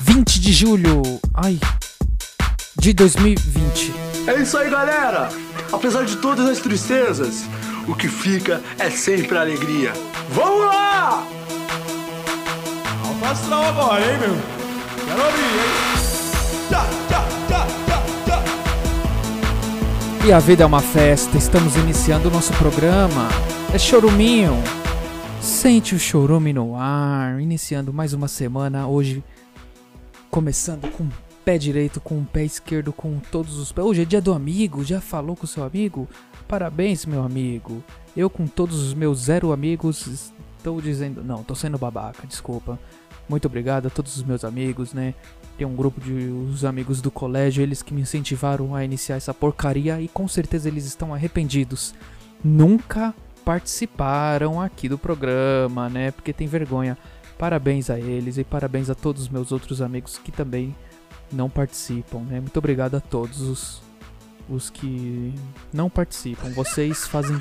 20 de julho, ai, de 2020. É isso aí, galera! Apesar de todas as tristezas, o que fica é sempre a alegria. Vamos lá! Alto astral agora, hein, meu? Quero ouvir, hein? Tchá, tchá, tchá, tchá, tchá. E a vida é uma festa, estamos iniciando o nosso programa. É choruminho. Sente o chorume no ar, iniciando mais uma semana. Hoje, começando com o pé direito, com o pé esquerdo, com todos os pés. Hoje é dia do amigo, já falou com seu amigo? Parabéns, meu amigo. Eu, com todos os meus zero amigos, estou dizendo. Não, tô sendo babaca, desculpa. Muito obrigado a todos os meus amigos, né? Tem um grupo de os amigos do colégio, eles que me incentivaram a iniciar essa porcaria e com certeza eles estão arrependidos. Nunca participaram aqui do programa, né? Porque tem vergonha. Parabéns a eles e parabéns a todos os meus outros amigos que também não participam, né? Muito obrigado a todos os, os que não participam. Vocês fazem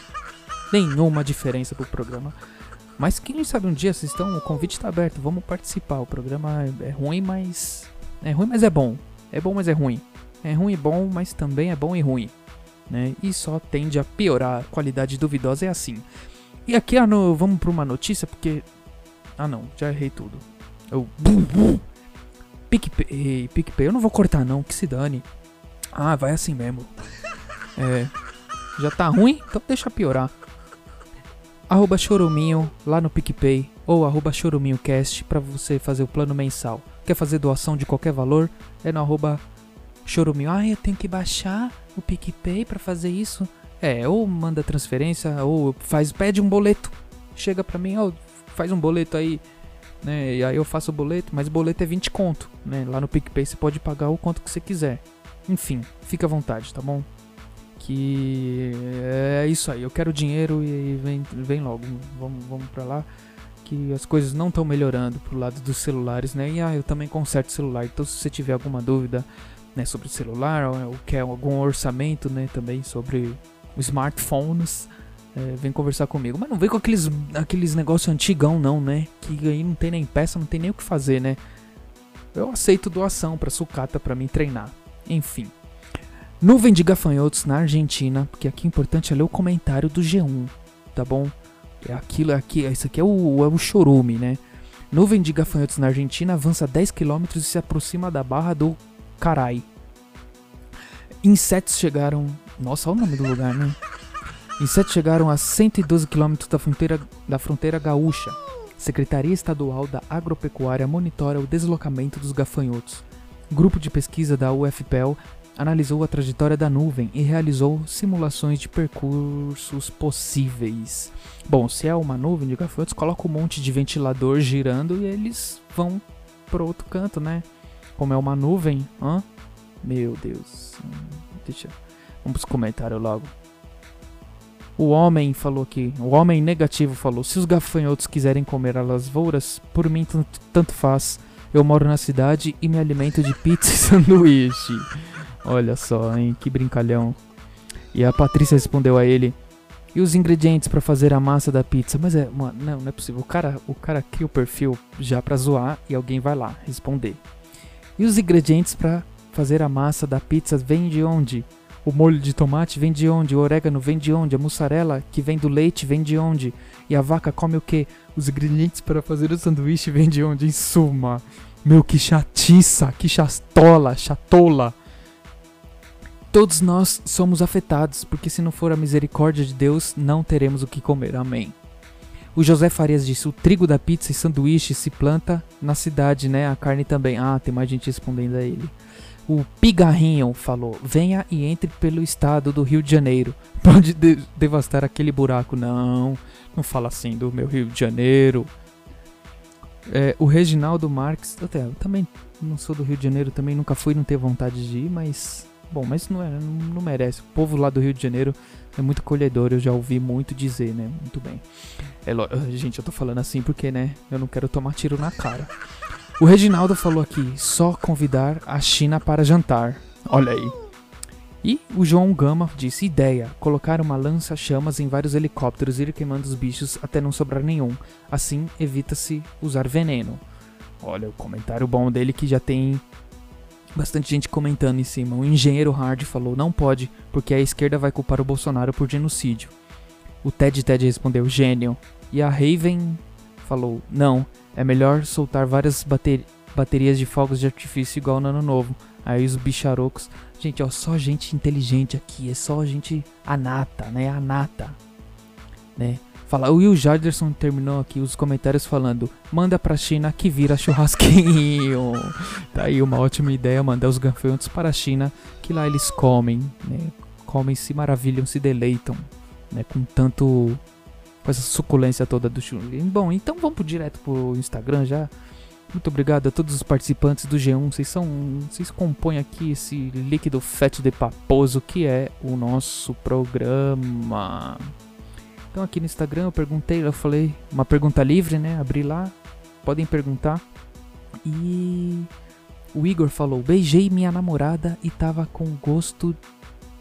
nenhuma diferença pro programa. Mas quem sabe um dia vocês estão, o convite está aberto, vamos participar. O programa é, é ruim, mas é ruim, mas é bom. É bom, mas é ruim. É ruim e bom, mas também é bom e ruim, né? E só tende a piorar. Qualidade duvidosa é assim. E aqui ah, no, vamos para uma notícia porque ah não, já errei tudo. Eu PicPay, PicPay, eu não vou cortar não, que se dane. Ah, vai assim mesmo. É, já tá ruim? Então deixa piorar arroba choruminho lá no PicPay ou arroba choruminhocast para você fazer o plano mensal. Quer fazer doação de qualquer valor? É no arroba choruminho. Ah, eu tenho que baixar o PicPay para fazer isso? É, ou manda transferência ou faz pede um boleto. Chega pra mim, ó, faz um boleto aí, né? E aí eu faço o boleto, mas o boleto é 20 conto, né? Lá no PicPay você pode pagar o quanto que você quiser. Enfim, fica à vontade, tá bom? que é isso aí, eu quero dinheiro e vem, vem logo, vamos, vamos pra lá. Que as coisas não estão melhorando pro lado dos celulares, né? E ah, eu também conserto celular, então se você tiver alguma dúvida né, sobre celular ou, ou quer algum orçamento, né, também sobre smartphones, é, vem conversar comigo. Mas não vem com aqueles, aqueles negócios antigão, não, né? Que aí não tem nem peça, não tem nem o que fazer, né? Eu aceito doação pra sucata pra mim treinar. Enfim. Nuvem de gafanhotos na Argentina, porque aqui é importante é ler o comentário do G1, tá bom? É aquilo aqui, isso aqui é o, é o chorume, né? Nuvem de gafanhotos na Argentina avança 10 km e se aproxima da barra do Carai. Insetos chegaram. Nossa, olha o nome do lugar, né? Insetos chegaram a 112 km da fronteira, da fronteira gaúcha. Secretaria Estadual da Agropecuária monitora o deslocamento dos gafanhotos. Grupo de pesquisa da UFPEL analisou a trajetória da nuvem e realizou simulações de percursos possíveis. Bom, se é uma nuvem de gafanhotos, coloca um monte de ventilador girando e eles vão para outro canto, né? Como é uma nuvem, hã? Meu Deus. Deixa. Vamos pros comentários logo. O homem falou aqui, o homem negativo falou: se os gafanhotos quiserem comer as lavouras, por mim tanto faz. Eu moro na cidade e me alimento de pizza e sanduíche. Olha só, hein? Que brincalhão. E a Patrícia respondeu a ele: E os ingredientes para fazer a massa da pizza? Mas é, mano, não, não é possível. O cara, o cara cria o perfil já pra zoar e alguém vai lá responder. E os ingredientes para fazer a massa da pizza vem de onde? O molho de tomate vem de onde? O orégano vem de onde? A mussarela que vem do leite vem de onde? E a vaca come o que? Os ingredientes para fazer o sanduíche vem de onde? Em suma, meu que chatiça, que chastola, chatola. Todos nós somos afetados, porque se não for a misericórdia de Deus, não teremos o que comer. Amém. O José Farias disse: o trigo da pizza e sanduíche se planta na cidade, né? A carne também. Ah, tem mais gente respondendo a ele. O Pigarrinho falou: venha e entre pelo estado do Rio de Janeiro. Pode de devastar aquele buraco. Não, não fala assim do meu Rio de Janeiro. É, o Reginaldo Marques, até, eu também não sou do Rio de Janeiro, também nunca fui, não tenho vontade de ir, mas Bom, mas não, é, não merece. O povo lá do Rio de Janeiro é muito acolhedor, eu já ouvi muito dizer, né? Muito bem. É, gente, eu tô falando assim porque, né? Eu não quero tomar tiro na cara. O Reginaldo falou aqui: só convidar a China para jantar. Olha aí. E o João Gama disse: ideia, colocar uma lança-chamas em vários helicópteros e ir queimando os bichos até não sobrar nenhum. Assim evita-se usar veneno. Olha, o comentário bom dele que já tem bastante gente comentando em cima. O engenheiro Hard falou: não pode, porque a esquerda vai culpar o Bolsonaro por genocídio. O Ted Ted respondeu: gênio. E a Raven falou: não, é melhor soltar várias bater baterias de fogos de artifício igual no ano novo. Aí os bicharocos. Gente, ó, só gente inteligente aqui, é só gente anata, né? Anata. Né? Fala, o Will Jarderson terminou aqui os comentários falando: manda pra China que vira churrasquinho. tá aí uma ótima ideia, mandar os gafanhotos para a China, que lá eles comem, né? Comem, se maravilham, se deleitam, né? Com tanto. Com essa suculência toda do churrasco. Bom, então vamos direto pro Instagram já. Muito obrigado a todos os participantes do G1. Vocês são. Vocês compõem aqui esse líquido fete de paposo que é o nosso programa. Então aqui no Instagram eu perguntei, eu falei uma pergunta livre, né? Abri lá, podem perguntar. E o Igor falou: beijei minha namorada e tava com gosto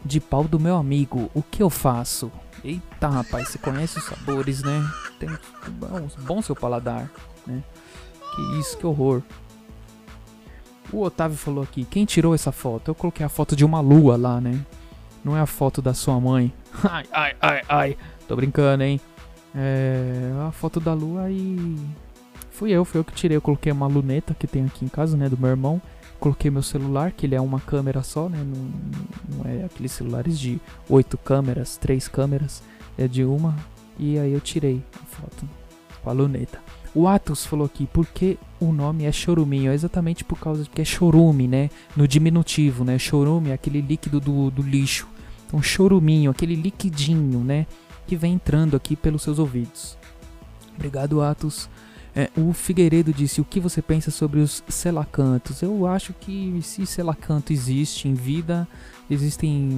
de pau do meu amigo. O que eu faço? Eita, rapaz, você conhece os sabores, né? Tem bom, bom seu paladar, né? Que isso, que horror. O Otávio falou aqui: quem tirou essa foto? Eu coloquei a foto de uma lua lá, né? Não é a foto da sua mãe. Ai, ai, ai, ai. Tô brincando, hein? É. A foto da lua e. Fui eu, fui eu que tirei. Eu coloquei uma luneta que tem aqui em casa, né? Do meu irmão. Coloquei meu celular, que ele é uma câmera só, né? Não, não é aqueles celulares de oito câmeras, três câmeras. É de uma. E aí eu tirei a foto com a luneta. O Atos falou aqui, por que o nome é choruminho? É exatamente por causa de que é chorume, né? No diminutivo, né? Chorume é aquele líquido do, do lixo. Então, choruminho, aquele liquidinho, né? Que vem entrando aqui pelos seus ouvidos. Obrigado, Atos. É, o Figueiredo disse: O que você pensa sobre os selacantos? Eu acho que se selacanto existe em vida, existem.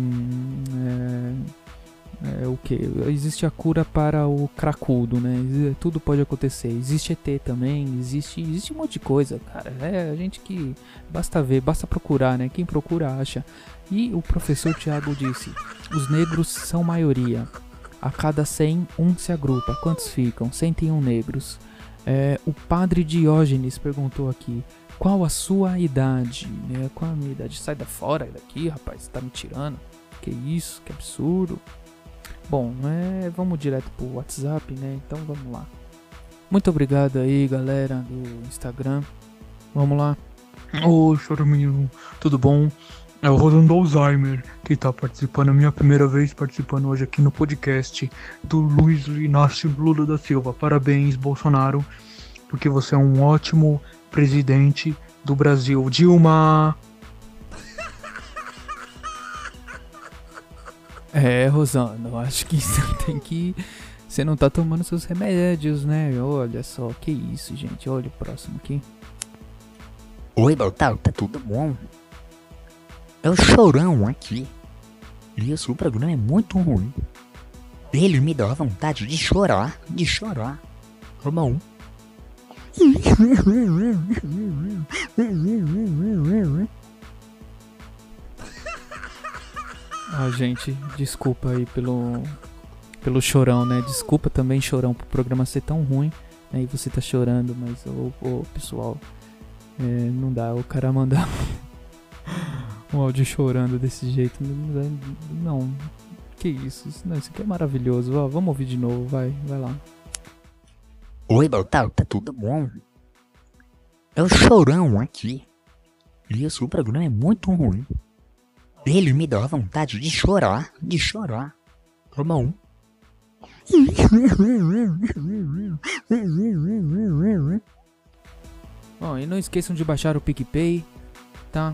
É, é, o que? Existe a cura para o cracudo, né? Tudo pode acontecer. Existe ET também, existe, existe um monte de coisa, cara. É a gente que basta ver, basta procurar, né? Quem procura acha. E o professor Tiago disse: os negros são maioria. A cada 100, um se agrupa. Quantos ficam? 101 negros. É, o padre Diógenes perguntou aqui: qual a sua idade? Né? Qual a minha idade? Sai da fora daqui, rapaz, tá me tirando. Que isso, que absurdo. Bom, é, vamos direto pro WhatsApp, né? Então vamos lá. Muito obrigado aí, galera do Instagram. Vamos lá. Ô, choraminho, tudo bom? É o Rolando Alzheimer que tá participando, a minha primeira vez participando hoje aqui no podcast do Luiz Inácio Lula da Silva. Parabéns, Bolsonaro, porque você é um ótimo presidente do Brasil. Dilma! É, Rosana, eu acho que você tem que. Você não tá tomando seus remédios, né? Olha só, que isso, gente. Olha o próximo aqui. Oi, Baltar, tá tudo bom? É o chorão aqui. E esse programa é muito ruim. Ele me dá vontade de chorar, de chorar. Tá bom? Ah, gente, desculpa aí pelo pelo chorão, né? Desculpa também, chorão, pro programa ser tão ruim. Aí né? você tá chorando, mas ô pessoal, é, não dá o cara mandar um áudio chorando desse jeito. Não, não. que isso? Isso, não, isso aqui é maravilhoso. Ó, vamos ouvir de novo, vai, vai lá. Oi, Baltar, tá tudo bom? É o chorão aqui. E esse programa é muito ruim. Ele me dá vontade de chorar, de chorar. Tá bom? Bom, e não esqueçam de baixar o PicPay, tá?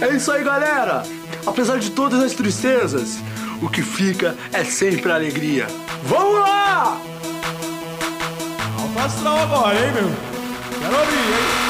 É isso aí, galera! Apesar de todas as tristezas, o que fica é sempre a alegria. Vamos lá! Alfa astral agora, hein, meu? Quero abrir, hein?